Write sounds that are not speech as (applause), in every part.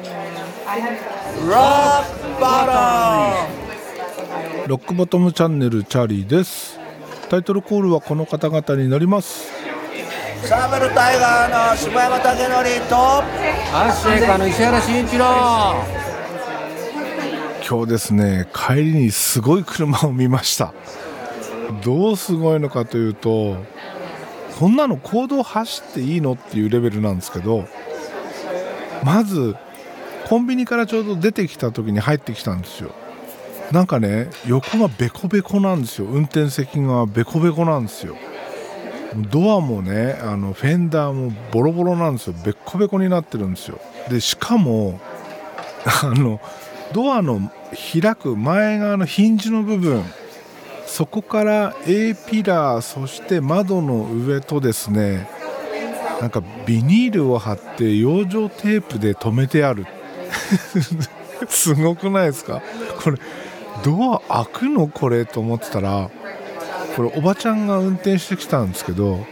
ラッバロックボトムチャンネルチャーリーです。タイトルコールはこの方々になります。サーベルタイガーの柴山武則とアッシェイカーの石原慎一郎。今日ですね帰りにすごい車を見ました。どうすごいのかというとこんなの公道走っていいのっていうレベルなんですけどまずコンビニからちょうど出てきた時に入ってきたんですよ。なんかね横がベコベコなんですよ。運転席がベコベコなんですよ。ドアもねあのフェンダーもボロボロなんですよ。ベッコベコになってるんですよ。でしかもあのドアの開く前側のヒンジの部分そこから A ピラーそして窓の上とですねなんかビニールを貼って養生テープで留めてある。(laughs) すごくないですか？これドア開くの？これと思ってたらこれおばちゃんが運転してきたんですけど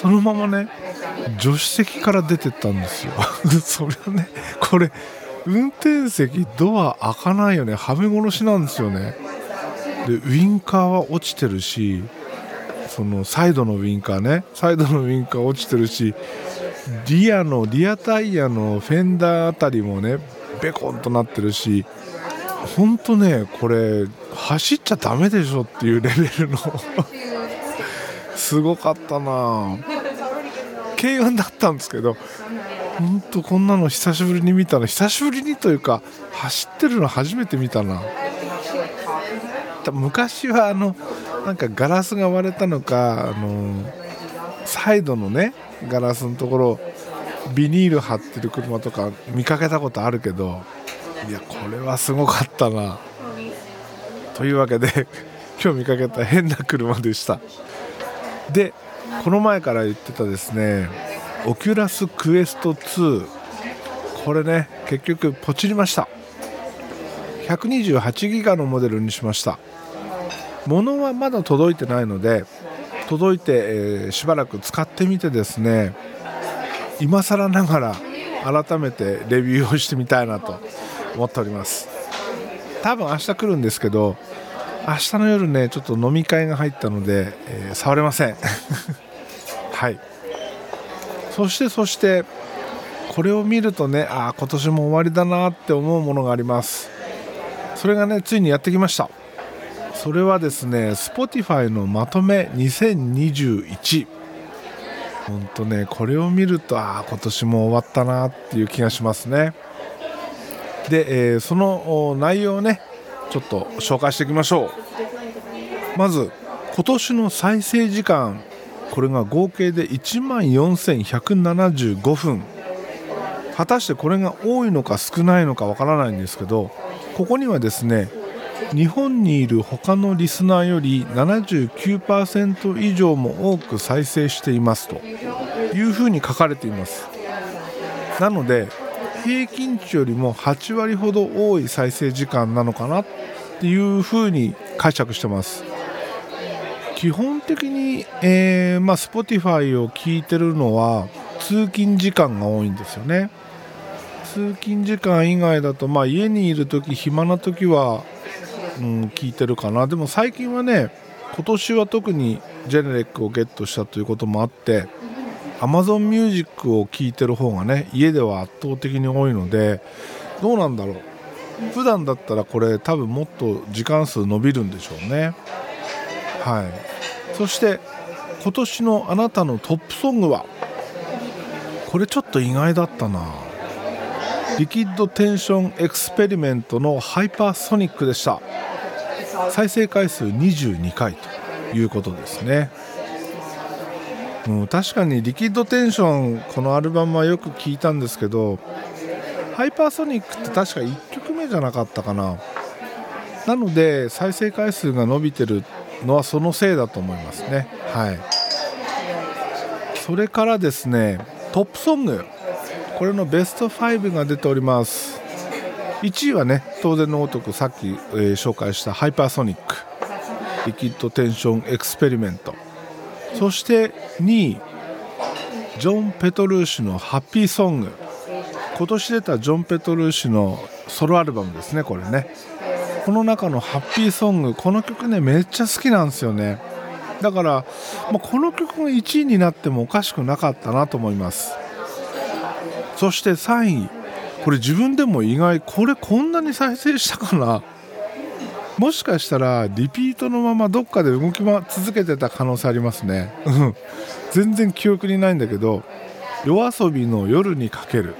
そのままね助手席から出てったんですよ。(laughs) それはねこれ運転席ドア開かないよね。はめ殺しなんですよね。でウインカーは落ちてるしそのサイドのウインカーね。サイドのウインカー落ちてるしリアのリアタイヤのフェンダーあたりもねベコンとなってるし本当ねこれ走っちゃダメでしょっていうレベルの (laughs) すごかったな。軽運だったんですけど本当こんなの久しぶりに見たの久しぶりにというか走ってるの初めて見たな。昔はあのなんかガラスが割れたのかあのサイドのねガラスのところビニール貼ってる車とか見かけたことあるけどいやこれはすごかったな。というわけで (laughs) 今日見かけた変な車でした。でこの前から言ってたですねオキュラスクエスト2これね結局ポチりました。128ギガのモデルにしました。物はまだ届いてないので届いて、えー、しばらく使ってみてですね今更ながら改めてレビューをしてみたいなと思っております。多分明日来るんですけど明日の夜ねちょっと飲み会が入ったので、えー、触れません。(laughs) はい。そしてそしてこれを見るとねああ今年も終わりだなって思うものがあります。それがねついにやってきました。それはですね Spotify のまとめ2021本当ねこれを見るとああ今年も終わったなっていう気がしますね。で、えー、その内容をねちょっと紹介していきましょう。まず今年の再生時間これが合計で1万4175分。果たしてこれが多いのか少ないのかわからないんですけどここにはですね日本にいる他のリスナーより79%以上も多く再生していますというふうに書かれていますなので平均値よりも8割ほど多い再生時間なのかなっていうふうに解釈してます基本的に、えーまあ、Spotify を聞いてるのは通勤時間が多いんですよね。通勤時間以外だと、まあ、家にいる時暇な時は、うん、聞いてるかな。でも最近はね今年は特にジェネレックをゲットしたということもあって Amazon Music を聴いてる方がね家では圧倒的に多いのでどうなんだろう。普段だったらこれ多分もっと時間数伸びるんでしょうね。はい。そして今年のあなたのトップソングはこれちょっと意外だったな。リキッドテンションエクスペリメントのハイパーソニックでした。再生回数22回ということですね。うん、確かにリキッドテンションこのアルバムはよく聞いたんですけどハイパーソニックって確か1曲目じゃなかったかな。なので再生回数が伸びてるのはそのせいだと思いますね。はい。それからですねトップソング。これのベスト5が出ております。1位はね当然のごとくさっき、えー、紹介したハイパーソニック。リキッドテンションエクスペリメント。そして2位ジョン・ペトルーシュの「ハッピーソング」今年出たジョン・ペトルーシのソロアルバムですねこれね。この中の「ハッピーソング」この曲ねめっちゃ好きなんですよね。だから、まあ、この曲が1位になってもおかしくなかったなと思います。そして3位これ自分でも意外これこんなに再生したかな？もしかしたらリピートのままどっかで動き続けてた可能性ありますね。(laughs) 全然記憶にないんだけどYOASOBIの夜に駆ける。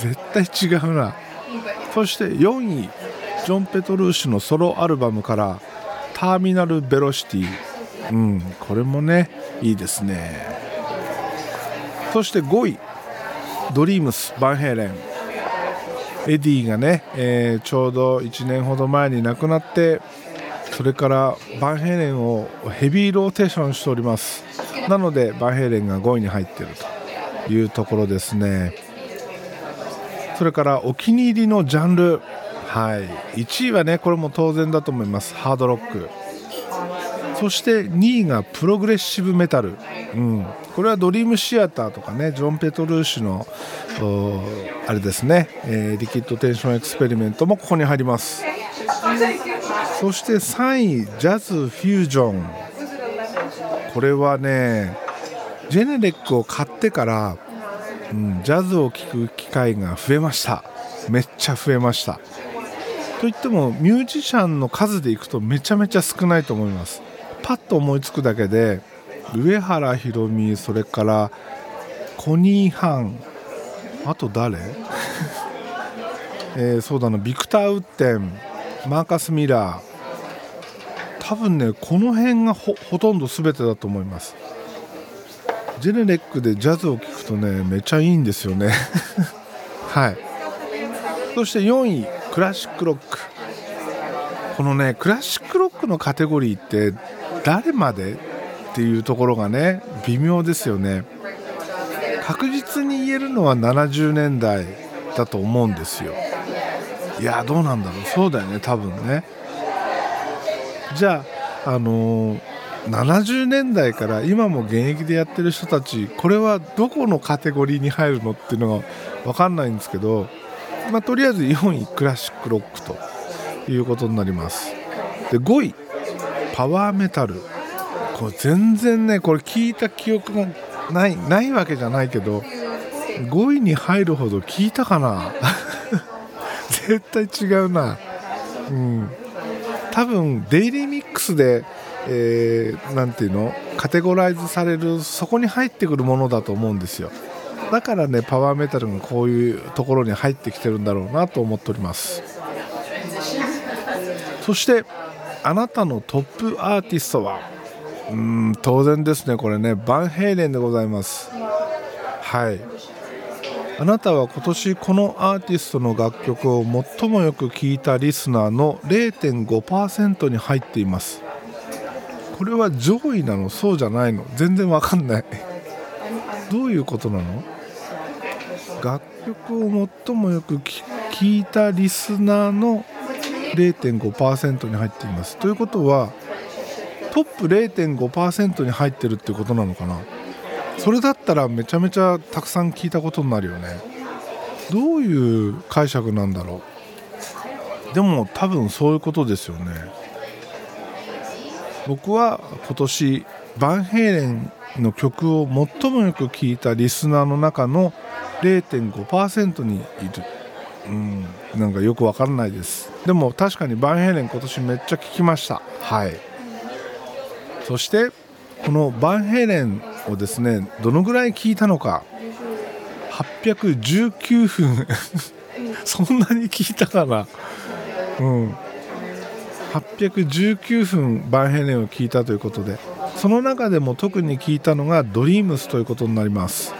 絶対違うな。そして4位ジョン・ペトルーシュのソロアルバムから「ターミナル・ベロシティ」うんこれもねいいですね。そして5位ドリームスバンヘイレン。エディがね、えーちょうど1年ほど前に亡くなってそれからバンヘイレンをヘビーローテーションしております。なのでバンヘイレンが5位に入っているというところですね。それからお気に入りのジャンル。はい。1位はねこれも当然だと思います。ハードロック。そして2位がプログレッシブメタル、うん、これはドリームシアターとかねジョン・ペトルーシュのあれですね、えーリキッドテンションエクスペリメントもここに入ります。そして3位ジャズフュージョン。これはねジェネレックを買ってから、うん、ジャズを聴く機会が増えました。めっちゃ増えました。といってもミュージシャンの数でいくとめちゃめちゃ少ないと思います。パッと思いつくだけで上原ひろみそれからコニー・ハンあと誰？(laughs) えーそうだなビクター・ウッテンマーカス・ミラー。多分ねこの辺がほとんど全てだと思います。ジェネレックでジャズを聴くとねめちゃいいんですよね。(laughs) はい。そして4位クラシックロック。このねクラシックロックのカテゴリーって誰までっていうところがね微妙ですよね。確実に言えるのは70年代だと思うんですよ。いやどうなんだろう。そうだよね多分ね。じゃああのー70年代から今も現役でやってる人たちこれはどこのカテゴリーに入るのっていうのが分かんないんですけど、まあ、とりあえず4位クラシックロックということになります。で5位。パワーメタル。これ全然ねこれ聞いた記憶がないないわけじゃないけど5位に入るほど聞いたかな。(laughs) 絶対違うな。うん。多分デイリーミックスで、えーていうの？カテゴライズされるそこに入ってくるものだと思うんですよ。だからねパワーメタルがこういうところに入ってきてるんだろうなと思っております。そしてあなたのトップアーティストは？うん当然ですねこれね。バンヘイレンでございます。はい。あなたは今年このアーティストの楽曲を最もよく聴いたリスナーの0.5%に入っています。これは上位なの？そうじゃないの？全然わかんない。どういうことなの？楽曲を最もよく聴いたリスナーの0.5%に入っています。ということはトップ0.5%に入ってるってことなのかな。それだったらめちゃめちゃたくさん聞いたことになるよね。どういう解釈なんだろう。でも多分そういうことですよね。僕は今年バンヘイレンの曲を最もよく聴いたリスナーの中の0.5%にいる。うん。なんかよくわからないです。でも確かにバンヘイレン今年めっちゃ聴きました。はい。そしてこのバンヘイレンをですねどのぐらい聞いたのか。819分。(laughs) そんなに聞いたかな。うん。819分バンヘイレンを聞いたということで。その中でも特に聞いたのがドリームスということになります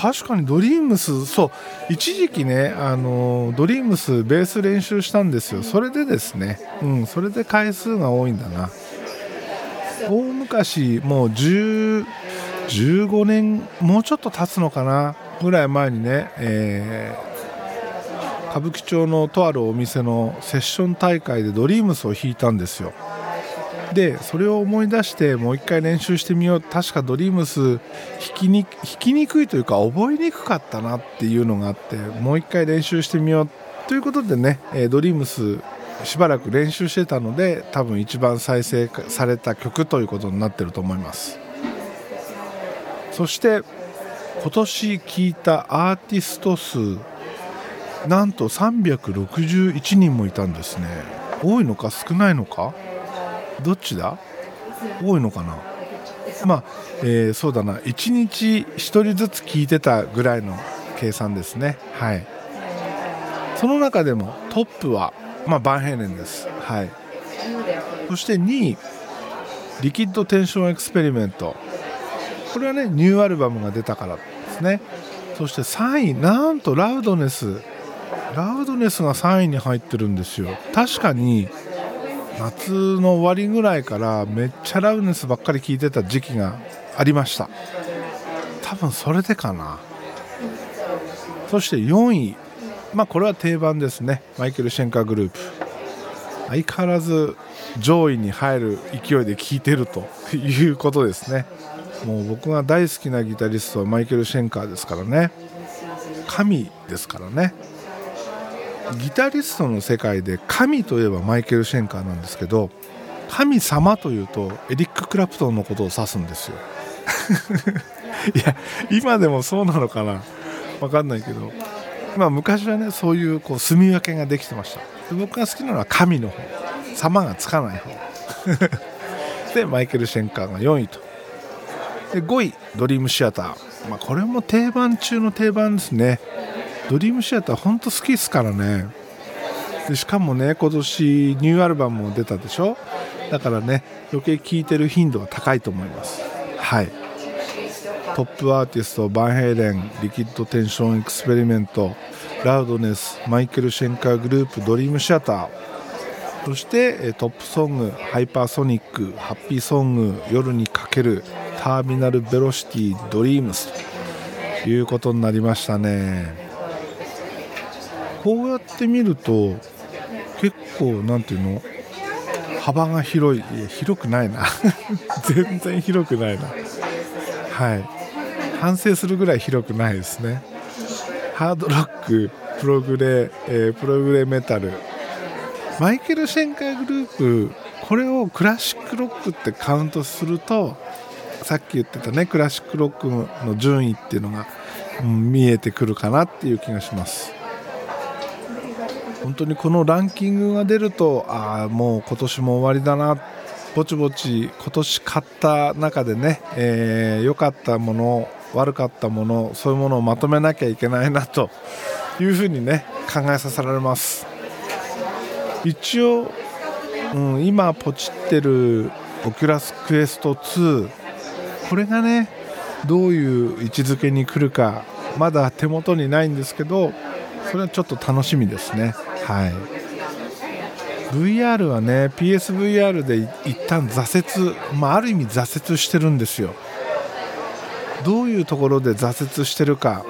確かにドリームスそう一時期ねあのドリームスベース練習したんですよ。それでですねうんそれで回数が多いんだな。大昔もう10 15年もうちょっと経つのかなぐらい前にね、えー歌舞伎町のとあるお店のセッション大会でドリームスを弾いたんですよ。でそれを思い出してもう一回練習してみよう。確かドリームス弾きに弾きにくいというか覚えにくかったなっていうのがあってもう一回練習してみよう。ということでねドリームスしばらく練習してたので多分一番再生された曲ということになってると思います。そして今年聴いたアーティスト数なんと361人もいたんですね。多いのか少ないのか？どっちだ？多いのかな？まあ、えー、そうだな。1日1人ずつ聞いてたぐらいの計算ですね。はい。その中でもトップは、まあ、バンヘイレンです。はい。そして2位リキッドテンションエクスペリメント。これはねニューアルバムが出たからですね。そして3位なんとラウドネス。ラウドネスが3位に入ってるんですよ。確かに夏の終わりぐらいからめっちゃラウネスばっかり聞いてた時期がありました。多分それでかな。そして4位。まあこれは定番ですね。マイケル・シェンカーグループ。相変わらず上位に入る勢いで聴いてると。いうことですね。もう僕が大好きなギタリストはマイケル・シェンカーですからね。神ですからね。ギタリストの世界で神といえばマイケル・シェンカーなんですけど神様というとエリック・クラプトンのことを指すんですよ。(laughs) いや今でもそうなのかな？分かんないけど、まあ、昔はねそういうこう住み分けができてました。僕が好きなのは神の方。様がつかない方。(laughs) でマイケル・シェンカーが4位と。で5位ドリームシアター、まあ、これも定番中の定番ですね。ドリームシアター本当好きですからね。でしかもね今年ニューアルバムも出たでしょ？だからね余計聴いてる頻度が高いと思います。はい。トップアーティストバンヘイレンリキッドテンションエクスペリメントラウドネスマイケル・シェンカーグループドリームシアター。そしてトップソングハイパーソニックハッピーソング夜に駆けるターミナルベロシティドリームス。ということになりましたね。こうやって見ると結構なんていうの幅が広いいや広くないな。(laughs) 全然広くないな。はい。反省するぐらい広くないですね。ハードロックプログレ、えー、プログレメタル。マイケル・シェンカーグループこれをクラシックロックってカウントするとさっき言ってたねクラシックロックの順位っていうのが、うん、見えてくるかなっていう気がします。本当にこのランキングが出るとああもう今年も終わりだな。ぼちぼち今年買った中でね良、えー、かったもの悪かったものそういうものをまとめなきゃいけないなというふうにね考えさせられます。一応、うん、今ポチってるオキュラスクエスト2これがねどういう位置づけに来るかまだ手元にないんですけどそれはちょっと楽しみですね。はい。VR はね PSVR で一旦挫折、まあ、ある意味挫折してるんですよ。どういうところで挫折してるか、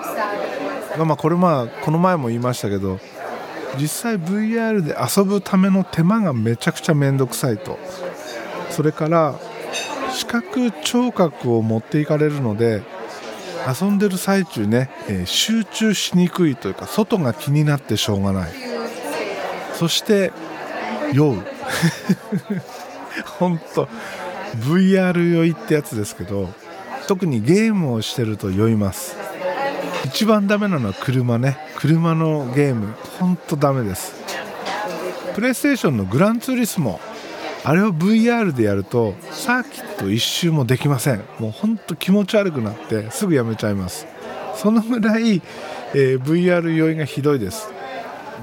まあ、これまあこの前も言いましたけど実際 VR で遊ぶための手間がめちゃくちゃ面倒くさいと。それから視覚聴覚を持っていかれるので遊んでる最中ね、えー、集中しにくいというか外が気になってしょうがない。そして酔う。(laughs) 本当 VR 酔いってやつですけど特にゲームをしてると酔います。一番ダメなのは車ね。車のゲーム。本当ダメです。プレイステーションのグランツーリスモ。あれを VR でやるとサーキット一周もできません。もうほんと気持ち悪くなってすぐやめちゃいます。そのぐらい、えー、VR 酔いがひどいです。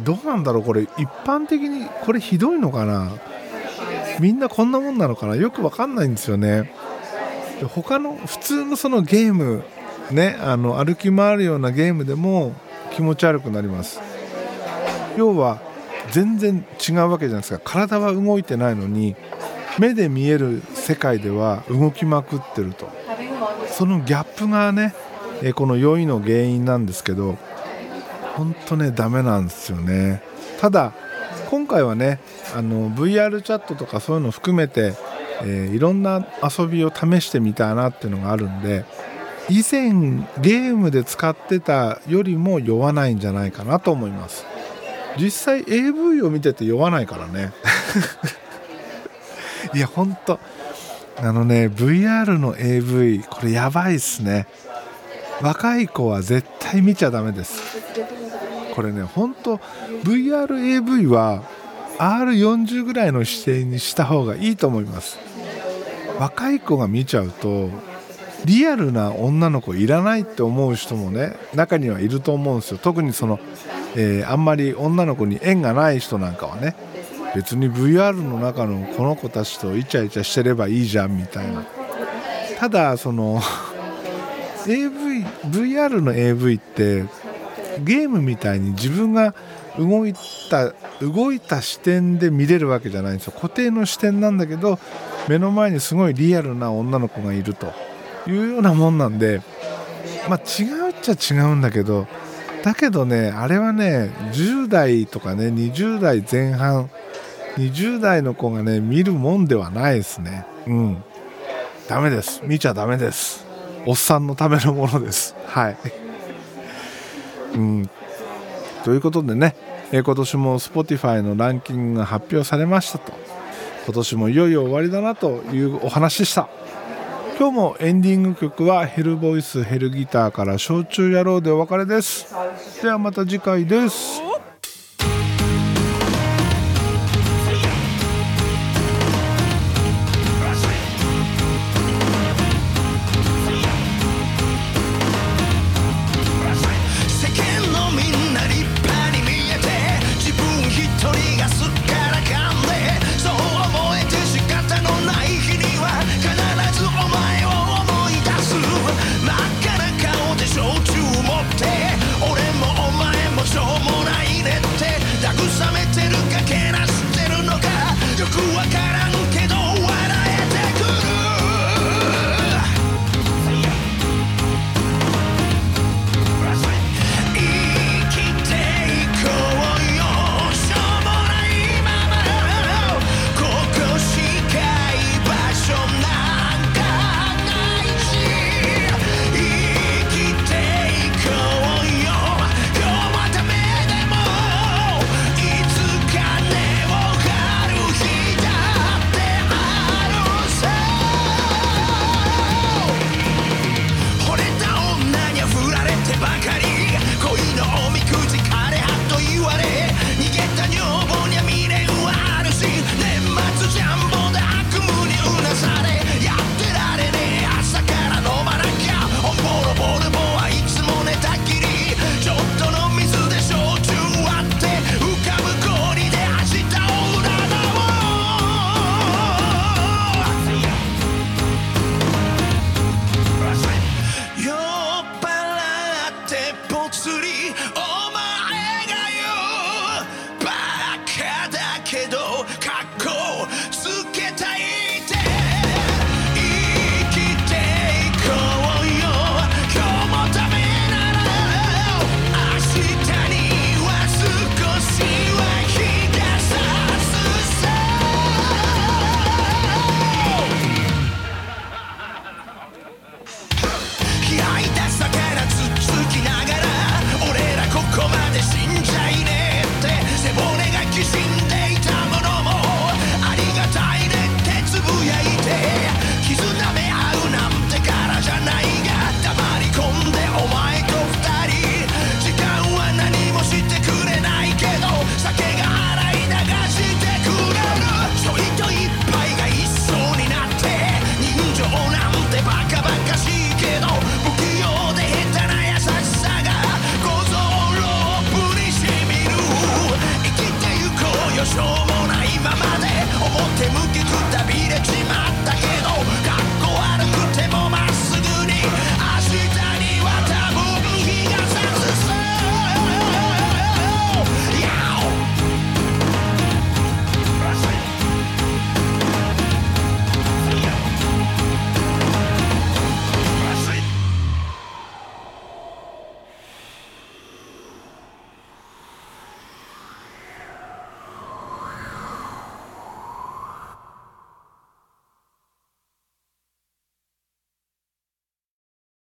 どうなんだろうこれ。一般的にこれひどいのかな。みんなこんなもんなのかな。よくわかんないんですよね。他の普通のそのゲームねあの歩き回るようなゲームでも気持ち悪くなります。要は全然違うわけじゃないですか。体は動いてないのに目で見える世界では動きまくってると。そのギャップがねこの酔いの原因なんですけど本当ねダメなんですよね。ただ今回はねあの VR チャットとかそういうの含めてえーいろんな遊びを試してみたいなっていうのがあるんで以前ゲームで使ってたよりも酔わないんじゃないかなと思います。実際 AV を見てて酔わないからね。(laughs) いやほんとあのね VR の AV これやばいっすね。若い子は絶対見ちゃダメです。これねほんと VRAV は R40 ぐらいの姿勢にした方がいいと思います。若い子が見ちゃうとリアルな女の子いらないって思う人もね中にはいると思うんですよ。特にその、えーあんまり女の子に縁がない人なんかはね別に VR の中のこの子たちとイチャイチャしてればいいじゃんみたいな。ただその AV VR の AV ってゲームみたいに自分が動いた動いた視点で見れるわけじゃないんですよ。固定の視点なんだけど目の前にすごいリアルな女の子がいるというようなもんなんでまあ違うっちゃ違うんだけどだけどねあれはね10代とかね20代前半20代の子がね見るもんではないですね。うん。ダメです。見ちゃダメです。おっさんのためのものです。はい。うん。ということでね、えー今年も Spotify のランキングが発表されましたと。今年もいよいよ終わりだなというお話でした。今日もエンディング曲はヘルボイスヘルギターから焼酎野郎でお別れです。ではまた次回です。